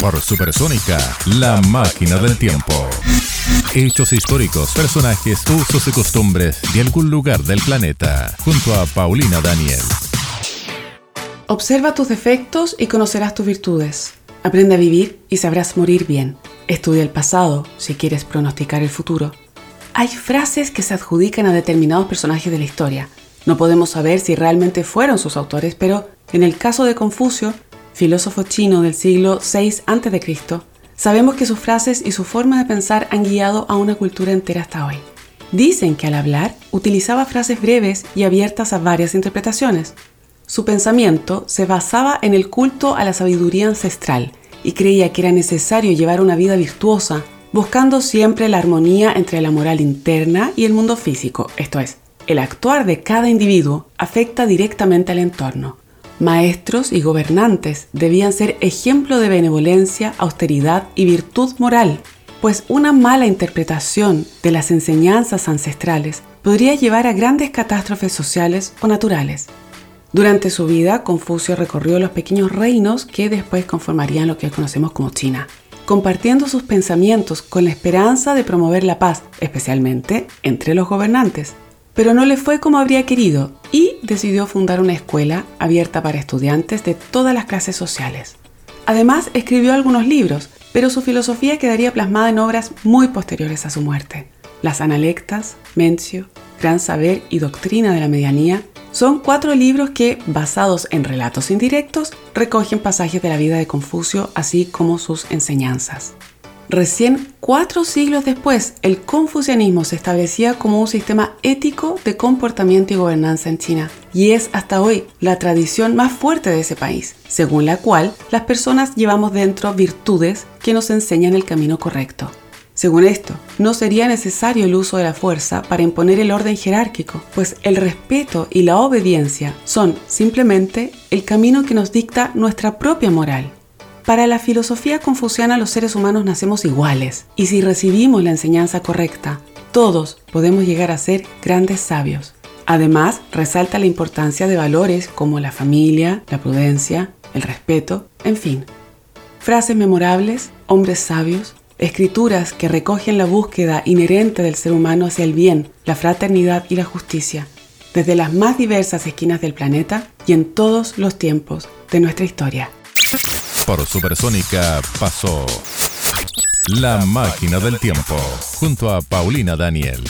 Por Supersónica, la máquina del tiempo. Hechos históricos, personajes, usos y costumbres de algún lugar del planeta. Junto a Paulina Daniel. Observa tus defectos y conocerás tus virtudes. Aprende a vivir y sabrás morir bien. Estudia el pasado si quieres pronosticar el futuro. Hay frases que se adjudican a determinados personajes de la historia. No podemos saber si realmente fueron sus autores, pero en el caso de Confucio, filósofo chino del siglo VI a.C., sabemos que sus frases y su forma de pensar han guiado a una cultura entera hasta hoy. Dicen que al hablar utilizaba frases breves y abiertas a varias interpretaciones. Su pensamiento se basaba en el culto a la sabiduría ancestral y creía que era necesario llevar una vida virtuosa, buscando siempre la armonía entre la moral interna y el mundo físico, esto es, el actuar de cada individuo afecta directamente al entorno. Maestros y gobernantes debían ser ejemplo de benevolencia, austeridad y virtud moral, pues una mala interpretación de las enseñanzas ancestrales podría llevar a grandes catástrofes sociales o naturales. Durante su vida, Confucio recorrió los pequeños reinos que después conformarían lo que conocemos como China, compartiendo sus pensamientos con la esperanza de promover la paz, especialmente entre los gobernantes pero no le fue como habría querido y decidió fundar una escuela abierta para estudiantes de todas las clases sociales. Además, escribió algunos libros, pero su filosofía quedaría plasmada en obras muy posteriores a su muerte. Las Analectas, Mencio, Gran Saber y Doctrina de la Medianía son cuatro libros que, basados en relatos indirectos, recogen pasajes de la vida de Confucio, así como sus enseñanzas. Recién cuatro siglos después, el confucianismo se establecía como un sistema ético de comportamiento y gobernanza en China, y es hasta hoy la tradición más fuerte de ese país, según la cual las personas llevamos dentro virtudes que nos enseñan el camino correcto. Según esto, no sería necesario el uso de la fuerza para imponer el orden jerárquico, pues el respeto y la obediencia son simplemente el camino que nos dicta nuestra propia moral. Para la filosofía confuciana los seres humanos nacemos iguales y si recibimos la enseñanza correcta, todos podemos llegar a ser grandes sabios. Además, resalta la importancia de valores como la familia, la prudencia, el respeto, en fin. Frases memorables, hombres sabios, escrituras que recogen la búsqueda inherente del ser humano hacia el bien, la fraternidad y la justicia, desde las más diversas esquinas del planeta y en todos los tiempos de nuestra historia. Por Supersónica pasó La Máquina del Tiempo junto a Paulina Daniel.